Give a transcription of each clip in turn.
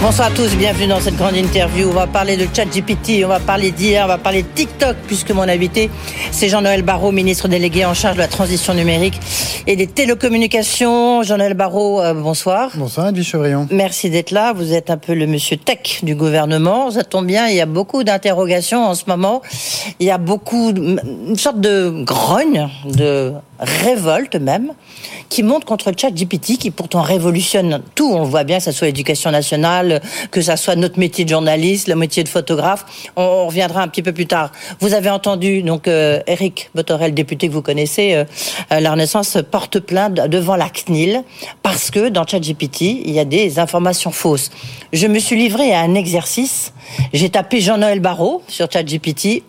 Bonsoir à tous, bienvenue dans cette grande interview. On va parler de ChatGPT, on va parler d'IA, on va parler de TikTok, puisque mon invité, c'est Jean-Noël Barrot, ministre délégué en charge de la transition numérique et des télécommunications. Jean-Noël Barrot, euh, bonsoir. Bonsoir, Edwige Chevrillon. Merci d'être là. Vous êtes un peu le monsieur tech du gouvernement. Ça tombe bien, il y a beaucoup d'interrogations en ce moment. Il y a beaucoup, une sorte de grogne, de révolte même, qui monte contre ChatGPT, qui pourtant révolutionne tout. On voit bien que ce soit l'éducation nationale, que ce soit notre métier de journaliste, le métier de photographe. On, reviendra un petit peu plus tard. Vous avez entendu donc euh, Eric Botorel, député que vous connaissez, euh, euh, la Renaissance porte plainte devant la CNIL parce que dans ChatGPT, il y a des informations fausses. Je me suis livré à un exercice. J'ai tapé Jean-Noël Barrot sur ChatGPT.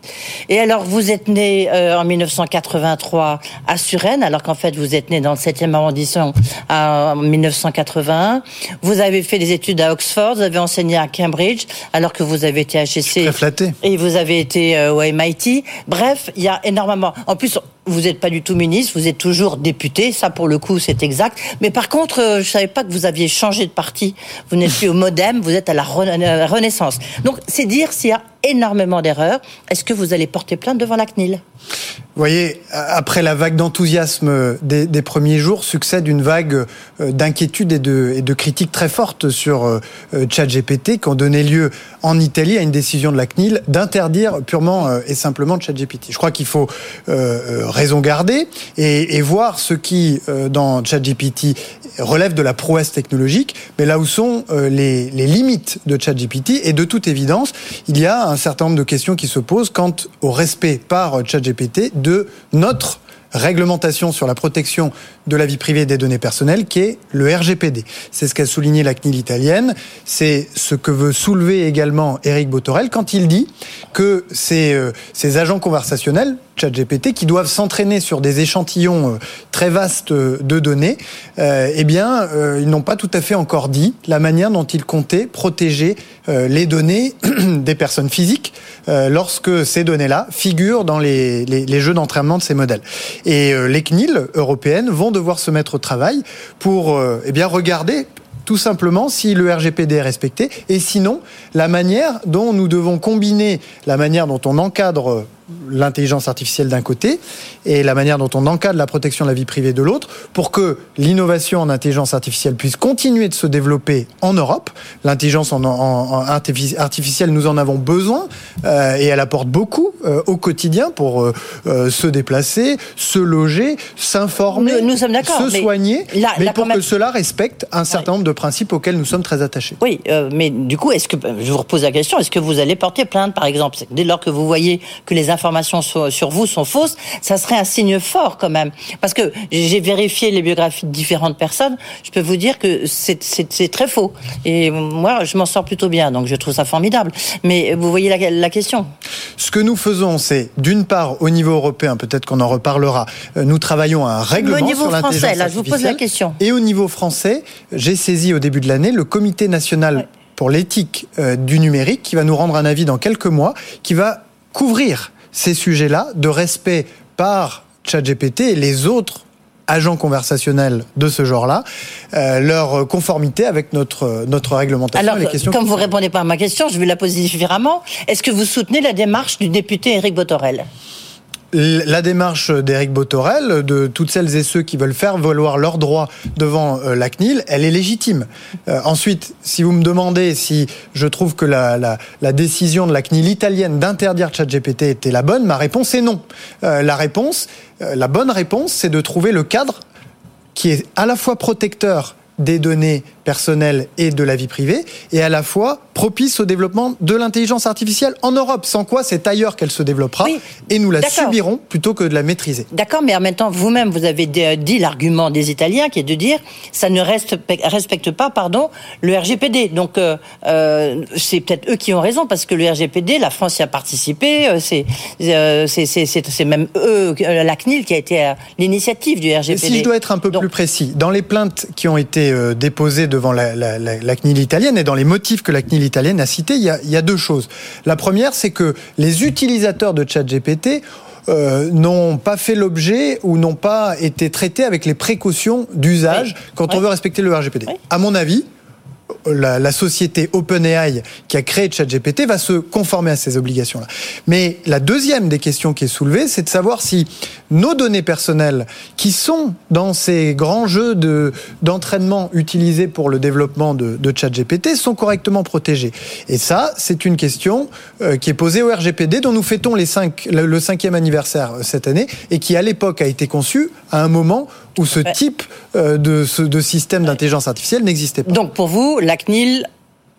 Et alors, vous êtes né en 1983 à alors qu'en fait vous êtes né dans le 7e arrondissement en 1981. Vous avez fait des études à Oxford, vous avez enseigné à Cambridge, alors que vous avez été HEC. flatté. Et vous avez été euh, au MIT. Bref, il y a énormément. En plus, vous n'êtes pas du tout ministre, vous êtes toujours député, ça pour le coup c'est exact. Mais par contre, euh, je savais pas que vous aviez changé de parti. Vous n'êtes plus au MoDem, vous êtes à la euh, Renaissance. Donc c'est dire s'il y a énormément d'erreurs. Est-ce que vous allez porter plainte devant la CNIL? Vous voyez, après la vague d'enthousiasme des, premiers jours, succède une vague euh, d'inquiétude et de, et critiques très fortes sur euh, ChatGPT qui ont donné lieu en Italie à une décision de la CNIL d'interdire purement euh, et simplement ChatGPT. Je crois qu'il faut raison garder et, voir ce qui, dans ChatGPT, relève de la prouesse technologique, mais là où sont les, les limites de ChatGPT. Et de toute évidence, il y a un certain nombre de questions qui se posent quant au respect par ChatGPT de notre réglementation sur la protection de la vie privée et des données personnelles, qui est le RGPD. C'est ce qu'a souligné la CNIL italienne. C'est ce que veut soulever également Eric Botorel quand il dit que ces, euh, agents conversationnels, ChatGPT, qui doivent s'entraîner sur des échantillons euh, très vastes de données, euh, eh bien, ils n'ont pas tout à fait encore dit la manière dont ils comptaient protéger les données des personnes physiques lorsque ces données-là figurent dans les, les, jeux d'entraînement de ces modèles. Et les CNIL européennes vont devoir se mettre au travail pour eh bien regarder tout simplement si le RGPD est respecté et sinon la manière dont nous devons combiner la manière dont on encadre l'intelligence artificielle d'un côté et la manière dont on encadre la protection de la vie privée de l'autre pour que l'innovation en intelligence artificielle puisse continuer de se développer en Europe. L'intelligence en, artificielle, nous en avons besoin euh, et elle apporte beaucoup euh, au quotidien pour euh, se déplacer, se loger, s'informer, se soigner, mais, pour que cela respecte un certain nombre de principes auxquels nous sommes très attachés. Oui, mais du coup, est-ce que je vous repose la question, est-ce que vous allez porter plainte, par exemple, dès lors que vous voyez que les informations sur, vous sont fausses, ça serait un signe fort quand même. Parce que j'ai vérifié les biographies de différentes personnes, je peux vous dire que c'est très faux. Et moi, je m'en sors plutôt bien, donc je trouve ça formidable. Mais vous voyez la, question. Ce que nous faisons, c'est d'une part au niveau européen, peut-être qu'on en reparlera, euh, nous travaillons à un règlement au niveau sur français, là, je vous pose la question. Et au niveau français, j'ai saisi au début de l'année le comité national pour l'éthique euh, du numérique qui va nous rendre un avis dans quelques mois, qui va couvrir ces sujets-là de respect par ChatGPT et les autres agents conversationnels de ce genre-là, euh, leur conformité avec notre, notre réglementation. Alors, les questions comme vous ne répondez pas à ma question, je vais la poser différemment. Est-ce que vous soutenez la démarche du député Éric Botorel? La démarche d'Éric Botorel, de toutes celles et ceux qui veulent faire valoir leurs droits devant euh, la CNIL, elle est légitime. Euh, ensuite, si vous me demandez si je trouve que la, la, décision de la CNIL italienne d'interdire ChatGPT était la bonne, ma réponse est non. Euh, la réponse, la bonne réponse, c'est de trouver le cadre qui est à la fois protecteur des données personnelles et de la vie privée, et à la fois propice au développement de l'intelligence artificielle en Europe, sans quoi c'est ailleurs qu'elle se développera, et nous la subirons plutôt que de la maîtriser. D'accord, mais en même temps, vous-même, vous avez dit l'argument des Italiens, qui est de dire ça ne respecte pas pardon, le RGPD. Donc, euh, euh, c'est peut-être eux qui ont raison, parce que le RGPD, la France y a participé, euh, c'est c'est même eux, la CNIL, qui a été à l'initiative du RGPD. si je dois être un peu plus précis, dans les plaintes qui ont été déposées devant la, la, CNIL italienne et dans les motifs que la CNIL italienne a cités, il y a, il y a deux choses. La première, c'est que les utilisateurs de ChatGPT euh, n'ont pas fait l'objet ou n'ont pas été traités avec les précautions d'usage quand on veut respecter le RGPD. À mon avis, la, la, société OpenAI qui a créé ChatGPT va se conformer à ces obligations-là. Mais la deuxième des questions qui est soulevée, c'est de savoir si nos données personnelles, qui sont dans ces grands jeux de, d'entraînement utilisés pour le développement de, de ChatGPT, sont correctement protégées. Et ça, c'est une question euh, qui est posée au RGPD, dont nous fêtons les cinq, le cinquième anniversaire euh, cette année, et qui à l'époque a été conçu à un moment où ce type euh, de, de système d'intelligence artificielle n'existait pas. Donc pour vous, la CNIL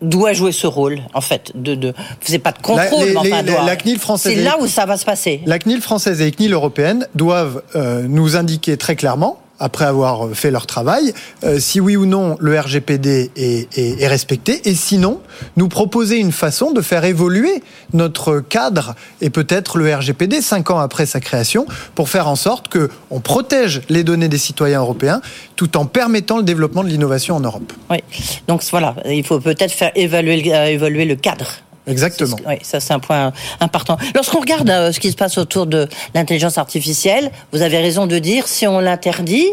doit jouer ce rôle, en fait. De, de, vous pas de contrôle, la, mais enfin, doit... la CNIL française. C'est là où ça va se passer. La CNIL française et la CNIL européenne doivent euh, nous indiquer très clairement après avoir fait leur travail, euh, si oui ou non le RGPD est, respecté, et sinon nous proposer une façon de faire évoluer notre cadre et peut-être le RGPD cinq ans après sa création pour faire en sorte que on protège les données des citoyens européens tout en permettant le développement de l'innovation en Europe. Oui, donc voilà, il faut peut-être faire euh, évoluer le cadre. Exactement. Oui, ça c'est un point important. Lorsqu'on regarde euh, ce qui se passe autour de l'intelligence artificielle, vous avez raison de dire, si on l'interdit,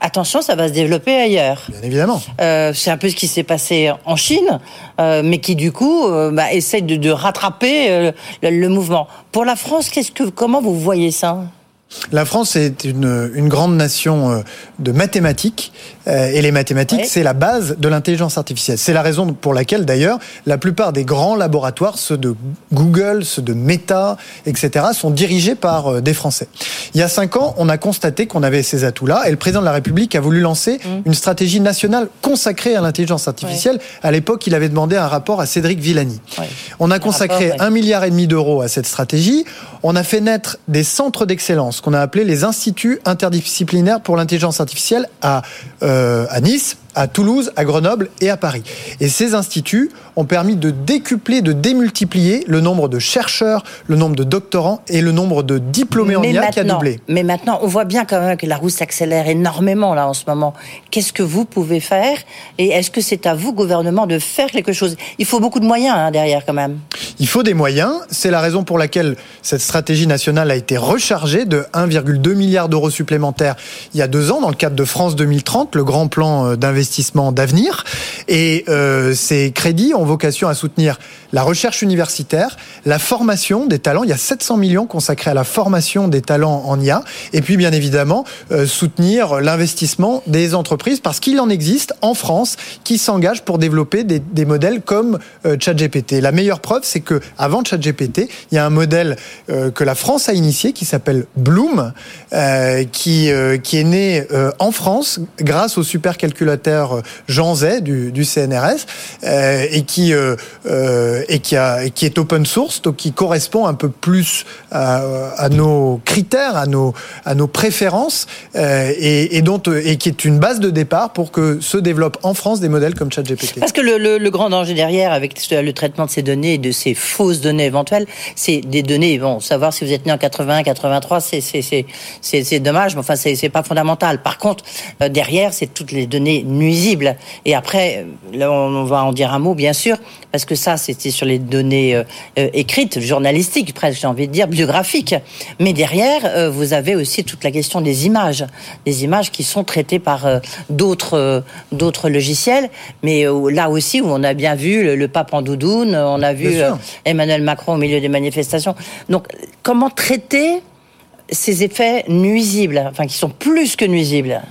attention, ça va se développer ailleurs. Bien évidemment. Euh, c'est un peu ce qui s'est passé en Chine, euh, mais qui du coup euh, bah, essaie de, de rattraper le, le, mouvement. Pour la France, qu'est-ce que, comment vous voyez ça? La France est une, une, grande nation de mathématiques et les mathématiques, oui. c'est la base de l'intelligence artificielle. C'est la raison pour laquelle, d'ailleurs, la plupart des grands laboratoires, ceux de Google, ceux de Meta, etc., sont dirigés par euh, des Français. Il y a cinq ans, on a constaté qu'on avait ces atouts-là et le président de la République a voulu lancer mmh. une stratégie nationale consacrée à l'intelligence artificielle. Oui. À l'époque, il avait demandé un rapport à Cédric Villani. Oui. On a consacré un milliard et demi d'euros à cette stratégie. On a fait naître des centres d'excellence qu'on a appelé les instituts interdisciplinaires pour l'intelligence artificielle à, euh, à Nice, à Toulouse, à Grenoble et à Paris. Et ces instituts ont permis de décupler, de démultiplier le nombre de chercheurs, le nombre de doctorants et le nombre de diplômés en IA qui a doublé. Mais maintenant, on voit bien quand même que la roue s'accélère énormément là en ce moment. Qu'est-ce que vous pouvez faire Et est-ce que c'est à vous, gouvernement, de faire quelque chose? Il faut beaucoup de moyens hein, derrière quand même. Il faut des moyens. C'est la raison pour laquelle cette stratégie nationale a été rechargée de 1,2 milliard d'euros supplémentaires il y a deux ans dans le cadre de France 2030, le grand plan d'investissement d'avenir. Et euh, ces crédits ont vocation à soutenir la recherche universitaire, la formation des talents. Il y a 700 millions consacrés à la formation des talents en IA. Et puis, bien évidemment, euh, soutenir l'investissement des entreprises parce qu'il en existe en France qui s'engagent pour développer des, modèles comme euh, ChatGPT. La meilleure preuve, c'est que avant ChatGPT, il y a un modèle euh, que la France a initié qui s'appelle Bloom, qui, qui est né en France grâce au supercalculateur Jean Zay du, CNRS et qui et qui, a, et qui est open source, donc qui correspond un peu plus à, nos critères, à nos, préférences, euh, et, dont, et qui est une base de départ pour que se développent en France des modèles comme ChatGPT. Parce que le, grand danger derrière, avec le traitement de ces données et de ces fausses données éventuelles, c'est des données, bon, savoir si vous êtes né en 81, 83, c'est dommage, mais enfin, c'est pas fondamental. Par contre, euh, derrière, c'est toutes les données nuisibles. Et après, là, on va en dire un mot, bien sûr, parce que ça, c'était sur les données euh, euh, écrites, journalistiques, presque, j'ai envie de dire, biographiques. Mais derrière, euh, vous avez aussi toute la question des images, des images qui sont traitées par euh, d'autres d'autres logiciels. Mais là aussi, où on a bien vu le, le pape en doudoune, on a vu Emmanuel Macron au milieu des manifestations. Donc, comment traiter ces effets nuisibles, enfin qui sont plus que nuisibles?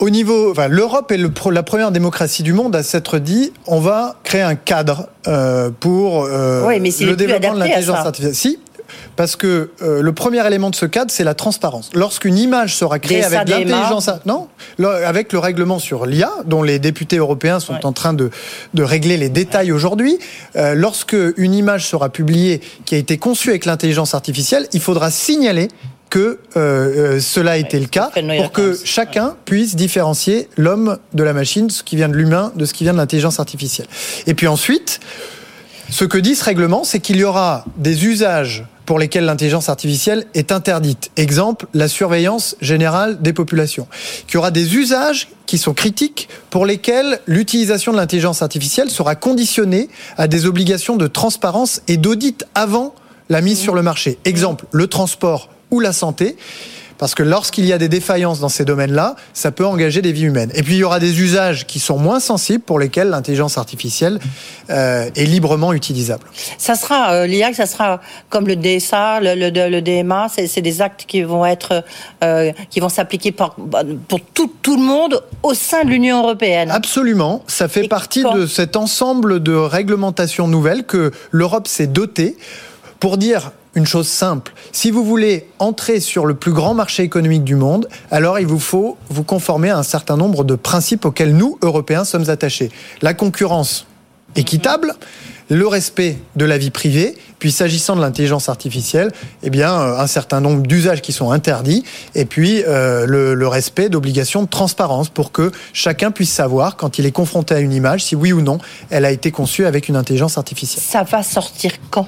Au niveau, enfin, l'Europe est le, la première démocratie du monde à s'être dit, on va créer un cadre euh, pour euh, oui, mais le développement de l'intelligence artificielle. Si, parce que euh, le premier élément de ce cadre, c'est la transparence. Lorsqu'une image sera créée avec l'intelligence, non, avec le règlement sur l'IA, dont les députés européens sont ouais. en train de, de régler les détails aujourd'hui, euh, lorsque une image sera publiée qui a été conçue avec l'intelligence artificielle, il faudra signaler que euh, euh, cela a été le cas pour que chacun puisse différencier l'homme de la machine, ce qui vient de l'humain, de ce qui vient de l'intelligence artificielle. Et puis ensuite, ce que dit ce règlement, c'est qu'il y aura des usages pour lesquels l'intelligence artificielle est interdite. Exemple, la surveillance générale des populations. Qu'il y aura des usages qui sont critiques pour lesquels l'utilisation de l'intelligence artificielle sera conditionnée à des obligations de transparence et d'audit avant la mise sur le marché. Exemple, le transport ou la santé. Parce que lorsqu'il y a des défaillances dans ces domaines-là, ça peut engager des vies humaines. Et puis il y aura des usages qui sont moins sensibles pour lesquels l'intelligence artificielle euh, est librement utilisable. Ça sera euh, l'IA, ça sera comme le DSA, le, le, DMA, c'est des actes qui vont être, euh, qui vont s'appliquer pour, pour tout, tout, le monde au sein de l'Union européenne. Absolument, ça fait partie de cet ensemble de réglementations nouvelles que l'Europe s'est dotée pour dire une chose simple. Si vous voulez entrer sur le plus grand marché économique du monde, alors il vous faut vous conformer à un certain nombre de principes auxquels nous, Européens, sommes attachés. La concurrence équitable, le respect de la vie privée, puis s'agissant de l'intelligence artificielle, eh bien euh, un certain nombre d'usages qui sont interdits, et puis euh, le, le, respect d'obligations de transparence pour que chacun puisse savoir quand il est confronté à une image si oui ou non elle a été conçue avec une intelligence artificielle. Ça va sortir quand?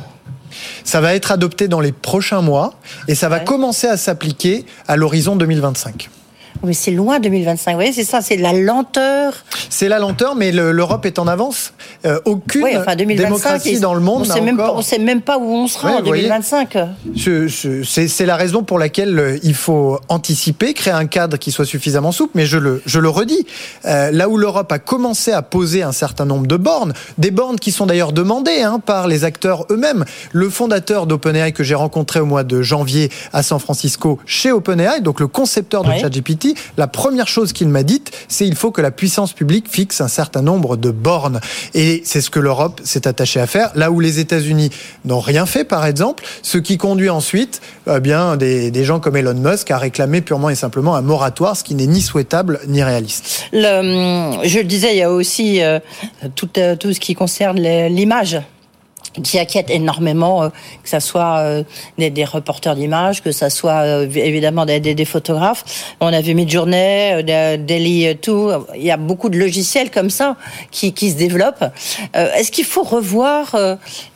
Ça va être adopté dans les prochains mois et ça va commencer à s'appliquer à l'horizon 2025. Oui, c'est loin 2025. Vous voyez, c'est ça, c'est la lenteur. C'est la lenteur, mais l'Europe est en avance. Euh, aucune démocratie dans le monde on ne sait même pas où on sera en 2025. C'est la raison pour laquelle euh, il faut anticiper, créer un cadre qui soit suffisamment souple. Mais je le, je le redis, euh, là où l'Europe a commencé à poser un certain nombre de bornes, des bornes qui sont d'ailleurs demandées hein, par les acteurs eux-mêmes. Le fondateur d'OpenAI que j'ai rencontré au mois de janvier à San Francisco chez OpenAI, donc le concepteur de ChatGPT, la première chose qu'il m'a dite, c'est il faut que la puissance publique fixe un certain nombre de bornes. Et c'est ce que l'Europe s'est attachée à faire. Là où les États-Unis n'ont rien fait, par exemple, ce qui conduit ensuite eh bien des, gens comme Elon Musk à réclamer purement et simplement un moratoire, ce qui n'est ni souhaitable ni réaliste. je le disais, il y a aussi euh, euh, tout ce qui concerne l'image qui inquiète énormément, euh, que ça soit euh, des, des, reporters d'images, que ça soit euh, évidemment des, des, photographes. On a vu Midjourney, Daily tout. Il y a beaucoup de logiciels comme ça qui, qui se développent. Est-ce qu'il faut revoir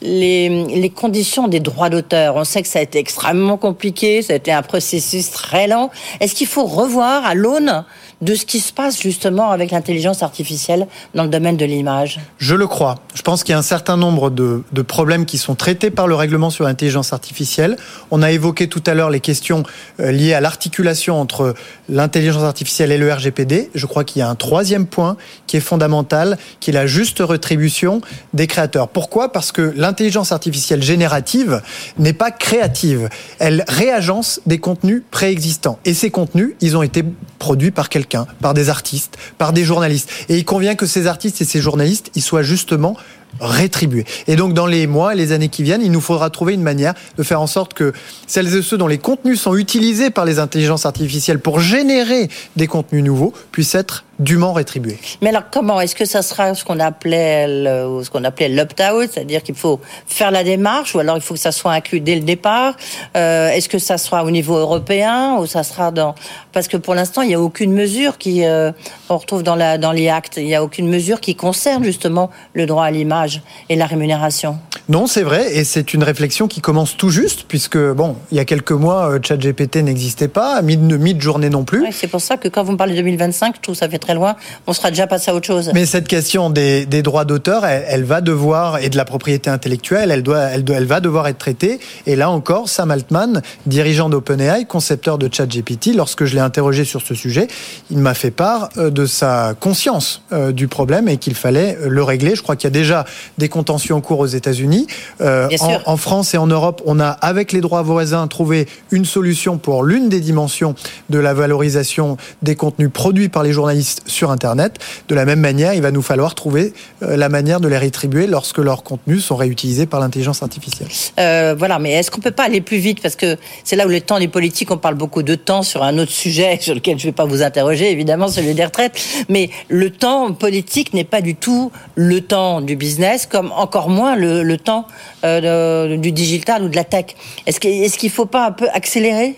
les, les conditions des droits d'auteur? On sait que ça a été extrêmement compliqué, ça a été un processus très lent. Est-ce qu'il faut revoir à l'aune de ce qui se passe justement avec l'intelligence artificielle dans le domaine de l'image Je le crois. Je pense qu'il y a un certain nombre de, problèmes qui sont traités par le règlement sur l'intelligence artificielle. On a évoqué tout à l'heure les questions euh, liées à l'articulation entre l'intelligence artificielle et le RGPD. Je crois qu'il y a un troisième point qui est fondamental, qui est la juste rétribution des créateurs. Pourquoi? Parce que l'intelligence artificielle générative n'est pas créative. Elle réagence des contenus préexistants. Et ces contenus, ils ont été produits par quelqu'un par des artistes, par des journalistes. Et il convient que ces artistes et ces journalistes, ils soient justement rétribués. Et donc dans les mois et les années qui viennent, il nous faudra trouver une manière de faire en sorte que celles et ceux dont les contenus sont utilisés par les intelligences artificielles pour générer des contenus nouveaux puissent être dûment rétribués. Mais alors comment Est-ce que ça sera ce qu'on appelait le, ce qu'on appelait l'opt-out, c'est-à-dire qu'il faut faire la démarche, ou alors il faut que ça soit inclus dès le départ? Euh, Est-ce que ça sera au niveau européen ou ça sera dans Parce que pour l'instant, il n'y a aucune mesure qui euh, on retrouve dans la dans les actes. Il n'y a aucune mesure qui concerne justement le droit à l'image et la rémunération Non, c'est vrai, et c'est une réflexion qui commence tout juste, puisque, bon, il y a quelques mois, euh, ChatGPT n'existait pas, mid-journée non plus. c'est pour ça que quand vous me parlez de 2025, je trouve ça fait très loin, on sera déjà passé à autre chose. Mais cette question des, droits d'auteur, elle, va devoir, et de la propriété intellectuelle, elle, doit, elle, elle va devoir être traitée. Et là encore, Sam Altman, dirigeant d'OpenAI, concepteur de ChatGPT, lorsque je l'ai interrogé sur ce sujet, il m'a fait part euh, de sa conscience euh, du problème et qu'il fallait le régler. Je crois qu'il y a déjà des contentions en cours aux États-Unis. Euh, en, France et en Europe, on a, avec les droits voisins, trouvé une solution pour l'une des dimensions de la valorisation des contenus produits par les journalistes sur Internet. De la même manière, il va nous falloir trouver euh, la manière de les rétribuer lorsque leurs contenus sont réutilisés par l'intelligence artificielle. Euh, voilà, mais est-ce qu'on peut pas aller plus vite? Parce que c'est là où le temps des politiques, on parle beaucoup de temps sur un autre sujet sur lequel je ne vais pas vous interroger, évidemment, celui des retraites. Mais le temps politique n'est pas du tout le temps du business comme encore moins le, temps euh, du digital ou de la tech. Est-ce qu'il ne faut pas un peu accélérer?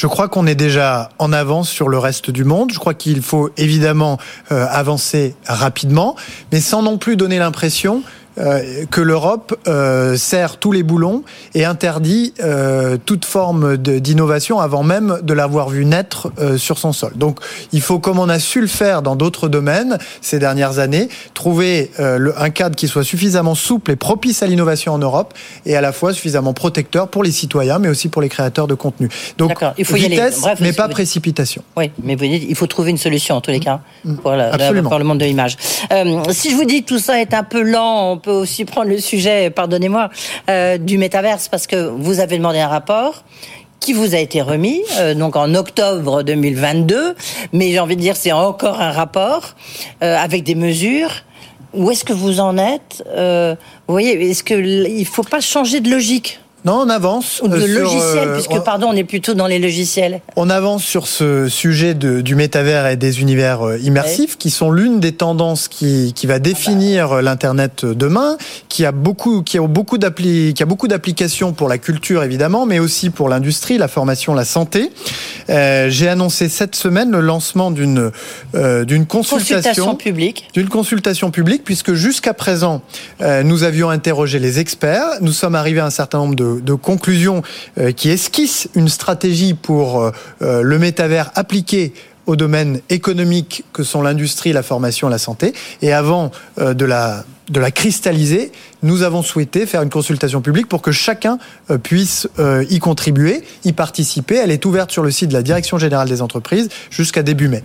Je crois qu'on est déjà en avance sur le reste du monde. Je crois qu'il faut évidemment euh, avancer rapidement, mais sans non plus donner l'impression euh, que l'Europe euh, serre tous les boulons et interdit euh, toute forme d'innovation avant même de l'avoir vu naître euh, sur son sol. Donc il faut, comme on a su le faire dans d'autres domaines ces dernières années, trouver le, un cadre qui soit suffisamment souple et propice à l'innovation en Europe et à la fois suffisamment protecteur pour les citoyens mais aussi pour les créateurs de contenu. Donc il faut vitesse, y aller. Bref, mais pas précipitation. Oui, mais vous dites, il faut trouver une solution en tous les cas mmh. pour, la, la, pour le monde de l'image. Si je vous dis que tout ça est un peu lent, peut aussi prendre le sujet, pardonnez-moi, euh, du métaverse parce que vous avez demandé un rapport qui vous a été remis euh, donc en octobre 2022, mais j'ai envie de dire c'est encore un rapport euh, avec des mesures. Où est-ce que vous en êtes Vous voyez, est-ce que il faut pas changer de logique? Non, on avance. Ou de sur, logiciels, euh, puisque, on, pardon, on est plutôt dans les logiciels. On avance sur ce sujet de, du métavers et des univers euh, immersifs, qui sont l'une des tendances qui, qui va définir ah bah. l'Internet demain, qui a beaucoup, qui a beaucoup d'appli, qui a beaucoup d'applications pour la culture, évidemment, mais aussi pour l'industrie, la formation, la santé. Euh, J'ai annoncé cette semaine le lancement d'une euh, d'une consultation, consultation publique. D'une consultation publique, puisque jusqu'à présent, euh, nous avions interrogé les experts. Nous sommes arrivés à un certain nombre de de, conclusions euh, qui esquisse une stratégie pour euh, euh, le métavers appliqué aux domaines économiques que sont l'industrie, la formation, la santé. Et avant de la de la cristalliser, nous avons souhaité faire une consultation publique pour que chacun puisse y contribuer, y participer. Elle est ouverte sur le site de la Direction générale des entreprises jusqu'à début mai.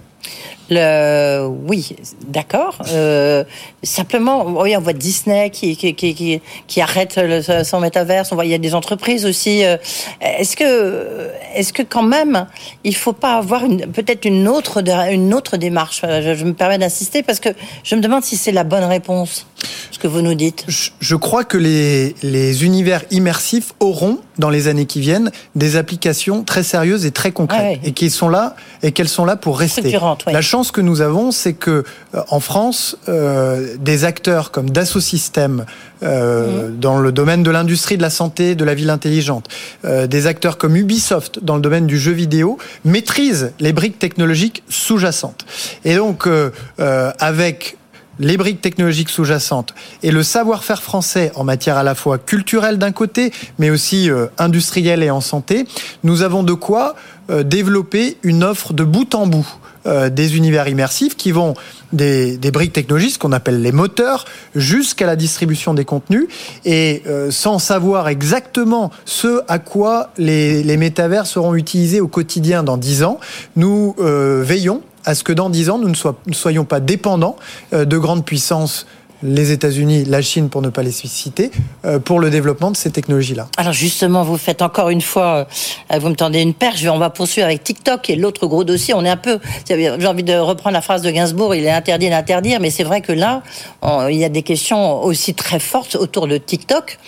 Le, oui, d'accord. Euh, simplement, on voit Disney qui, qui, qui, qui arrête son métaverse. On voit il y a des entreprises aussi. Euh, est-ce que, est-ce que quand même, il faut pas avoir peut-être une autre, une autre démarche? Je me permets d'insister parce que je me demande si c'est la bonne réponse. Ce que vous nous dites. Je, je crois que les, les univers immersifs auront dans les années qui viennent des applications très sérieuses et très concrètes ah et qui sont là et qu'elles sont là pour rester. La chance que nous avons, c'est que euh, en France, euh, des acteurs comme Dassault Systèmes euh, mmh. dans le domaine de l'industrie de la santé, de la ville intelligente, euh, des acteurs comme Ubisoft dans le domaine du jeu vidéo maîtrisent les briques technologiques sous-jacentes. Et donc avec les briques technologiques sous-jacentes et le savoir-faire français en matière à la fois culturelle d'un côté, mais aussi euh, industrielle et en santé, nous avons de quoi euh, développer une offre de bout en bout euh, des univers immersifs qui vont des, briques technologiques, ce qu'on appelle les moteurs, jusqu'à la distribution des contenus, et sans savoir exactement ce à quoi les, les métavers seront utilisés au quotidien dans dix ans, nous veillons à ce que dans dix ans, nous ne, soyons pas dépendants euh, de grandes puissances les États-Unis, la Chine, pour ne pas les citer, euh, pour le développement de ces technologies-là. Alors justement, vous faites encore une fois, euh, vous me tendez une perche, on va poursuivre avec TikTok et l'autre gros dossier. On est un peu, j'ai envie de reprendre la phrase de Gainsbourg, il est interdit d'interdire, mais c'est vrai que là, il y a des questions aussi très fortes autour de TikTok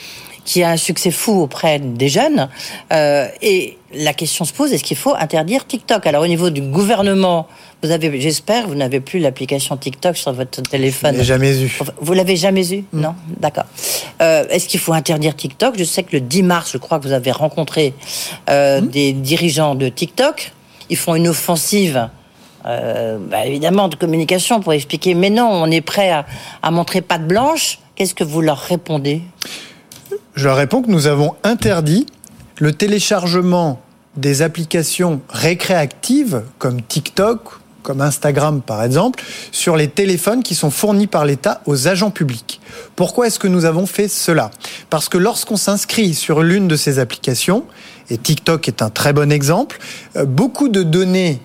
qui a un succès fou auprès des jeunes. Euh, et la question se pose, est-ce qu'il faut interdire TikTok? Alors au niveau du gouvernement, vous avez, j'espère, vous n'avez plus l'application TikTok sur votre téléphone. Je jamais eu. Vous l'avez jamais eu? Mmh. Non? D'accord. Euh, est-ce qu'il faut interdire TikTok? Je sais que le 10 mars, je crois que vous avez rencontré euh, mmh. des dirigeants de TikTok. Ils font une offensive euh, bah, évidemment de communication pour expliquer mais non, on est prêt à, à montrer patte blanche. Qu'est-ce que vous leur répondez? Je leur réponds que nous avons interdit le téléchargement des applications récréatives comme TikTok, comme Instagram par exemple, sur les téléphones qui sont fournis par l'État aux agents publics. Pourquoi est-ce que nous avons fait cela? Parce que lorsqu'on s'inscrit sur l'une de ces applications, et TikTok est un très bon exemple, euh, beaucoup de données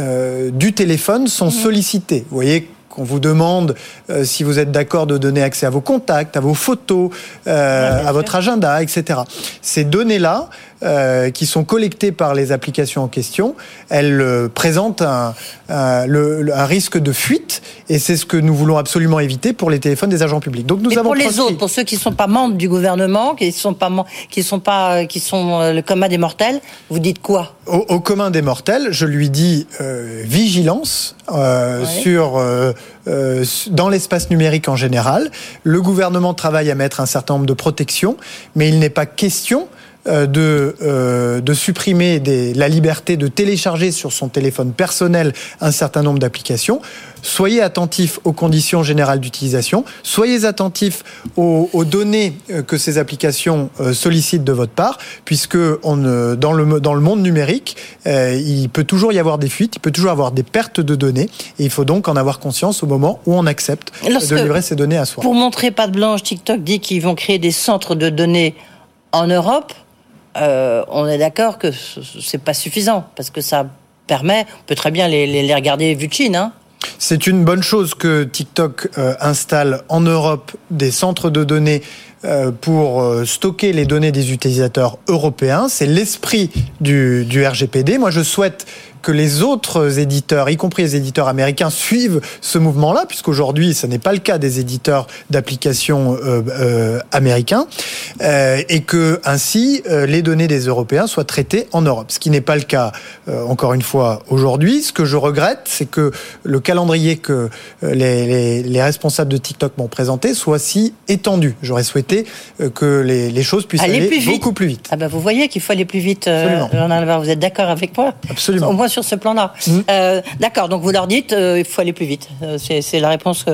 euh, du téléphone sont mmh. sollicitées. Vous voyez qu'on vous demande euh, si vous êtes d'accord de donner accès à vos contacts, à vos photos, euh, à votre agenda, etc. Ces données-là, euh, qui sont collectées par les applications en question, elles euh, présentent un, un, le, un, risque de fuite et c'est ce que nous voulons absolument éviter pour les téléphones des agents publics. Donc nous et avons pour les autres, pour ceux qui ne sont pas membres du gouvernement, qui sont pas qui sont pas qui sont euh, le commun des mortels, vous dites quoi? Au, au, commun des mortels, je lui dis euh, vigilance euh, ouais. sur dans l'espace numérique en général. Le gouvernement travaille à mettre un certain nombre de protections, mais il n'est pas question euh, de, euh, de supprimer des, la liberté de télécharger sur son téléphone personnel un certain nombre d'applications. Soyez attentifs aux conditions générales d'utilisation. Soyez attentifs aux, aux, données euh, que ces applications sollicitent de votre part, puisque on, dans, le, dans le monde numérique, il peut toujours y avoir des fuites, il peut toujours avoir des pertes de données, et il faut donc en avoir conscience au moment où on accepte de livrer ces données à soi. Pour montrer pas de blanche, TikTok dit qu'ils vont créer des centres de données en Europe. Euh, on est d'accord que c'est pas suffisant parce que ça permet, on peut très bien les, regarder vu de Chine. Hein. C'est une bonne chose que TikTok euh, installe en Europe des centres de données euh, pour stocker les données des utilisateurs européens. C'est l'esprit du, du RGPD. Moi, je souhaite que les autres éditeurs, y compris les éditeurs américains, suivent ce mouvement-là, puisqu'aujourd'hui, ce n'est pas le cas des éditeurs d'applications euh, euh, américains, euh, et que ainsi les données des Européens soient traitées en Europe. Ce qui n'est pas le cas, encore une fois, aujourd'hui. Ce que je regrette, c'est que le calendrier que les, les, les responsables de TikTok m'ont présenté soit si étendu. J'aurais souhaité que les, les, choses puissent aller, plus beaucoup plus vite. Ah ben vous voyez qu'il faut aller plus vite. Absolument. vous êtes d'accord avec moi? Absolument. Au moins sur ce plan-là. Mmh. Euh, D'accord, donc vous leur dites, euh, il faut aller plus vite. Euh, c'est la réponse.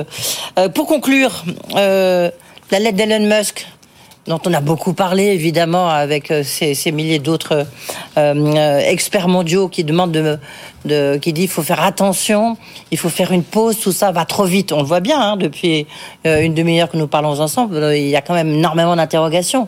Euh, pour conclure, la lettre d'Elon Musk, dont on a beaucoup parlé, évidemment, avec ces, ces milliers d'autres experts mondiaux qui demandent de, de, qui dit il faut faire attention, il faut faire une pause, tout ça va trop vite. On le voit bien hein, depuis une demi-heure que nous parlons ensemble. Il y a quand même énormément d'interrogations.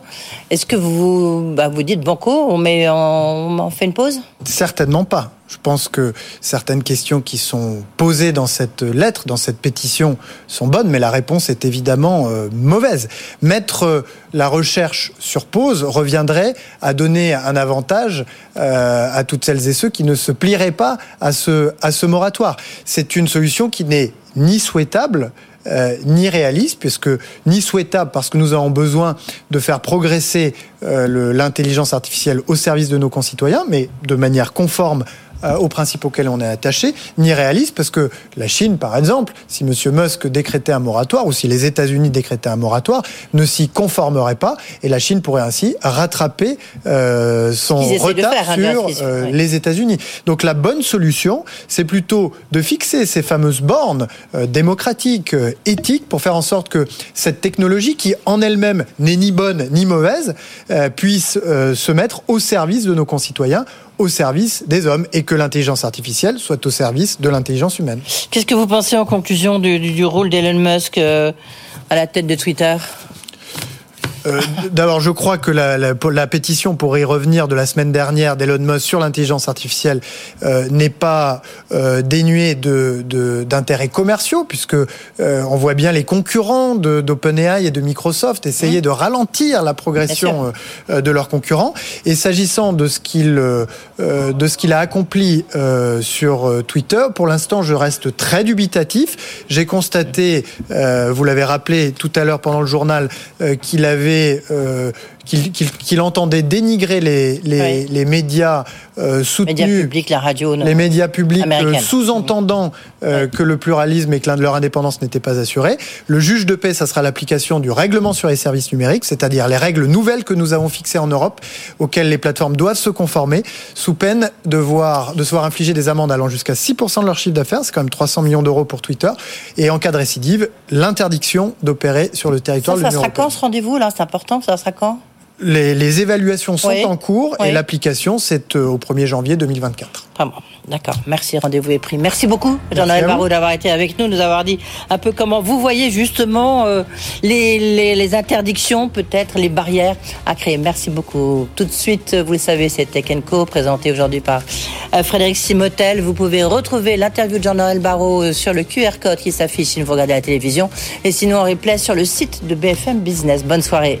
Est-ce que vous bah, vous dites banco, on met, on, on fait une pause? Certainement pas. Je pense que certaines questions qui sont posées dans cette lettre, dans cette pétition, sont bonnes, mais la réponse est évidemment euh, mauvaise. Mettre euh, la recherche sur pause reviendrait à donner un avantage euh, à toutes celles et ceux qui ne se plieraient pas à ce, moratoire. C'est une solution qui n'est ni souhaitable, ni réaliste, puisque ni souhaitable parce que nous avons besoin de faire progresser l'intelligence artificielle au service de nos concitoyens, mais de manière conforme aux principes auxquels on est attaché, ni réaliste, parce que la Chine, par exemple, si M. Musk décrétait un moratoire, ou si les États-Unis décrétaient un moratoire, ne s'y conformerait pas, et la Chine pourrait ainsi rattraper euh, son retard faire, sur euh, les États-Unis. Donc la bonne solution, c'est plutôt de fixer ces fameuses bornes euh, démocratiques, euh, éthiques, pour faire en sorte que cette technologie, qui en elle-même n'est ni bonne ni mauvaise, euh, puisse se mettre au service de nos concitoyens au service des hommes et que l'intelligence artificielle soit au service de l'intelligence humaine. Qu'est-ce que vous pensez en conclusion du, rôle d'Elon Musk euh, à la tête de Twitter? Euh, D'abord, je crois que la, la, la, pétition pour y revenir de la semaine dernière d'Elon Musk sur l'intelligence artificielle euh, n'est pas euh, dénuée d'intérêts de, commerciaux, puisque on voit bien les concurrents d'OpenAI et de Microsoft essayer mmh. de ralentir la progression de leurs concurrents. Et s'agissant de ce qu'il de ce qu'il a accompli sur Twitter, pour l'instant, je reste très dubitatif. J'ai constaté, vous l'avez rappelé tout à l'heure pendant le journal, qu'il avait euh, qu'il qu qu entendait dénigrer les, les, oui. les médias euh, soutenus, médias publics, la radio, les médias publics, euh, sous-entendant euh, que le pluralisme et que leur indépendance n'étaient pas assurés. Le juge de paix, ça sera l'application du règlement sur les services numériques, c'est-à-dire les règles nouvelles que nous avons fixées en Europe, auxquelles les plateformes doivent se conformer, sous peine de voir de se voir infliger des amendes allant jusqu'à 6% de leur chiffre d'affaires, c'est quand même 300 millions d'euros pour Twitter, et en cas de récidive, l'interdiction d'opérer sur le territoire ça, de l'Union Ça sera quand ce rendez-vous là? C'est important, ça sera quand? Les, les, évaluations sont oui. en cours oui. et l'application, c'est euh, au 1er janvier 2024. Ah bon, d'accord. Merci, rendez-vous est pris. Merci beaucoup, Jean-Noël Barraud, d'avoir été avec nous, nous avoir dit un peu comment vous voyez justement euh, les, les, les, interdictions, peut-être les barrières à créer. Merci beaucoup. Tout de suite, vous le savez, c'est Tech Co, présenté aujourd'hui par euh, Frédéric Simotel. Vous pouvez retrouver l'interview de Jean-Noël Barraud euh, sur le QR code qui s'affiche si vous regardez la télévision et sinon en replay sur le site de BFM Business. Bonne soirée.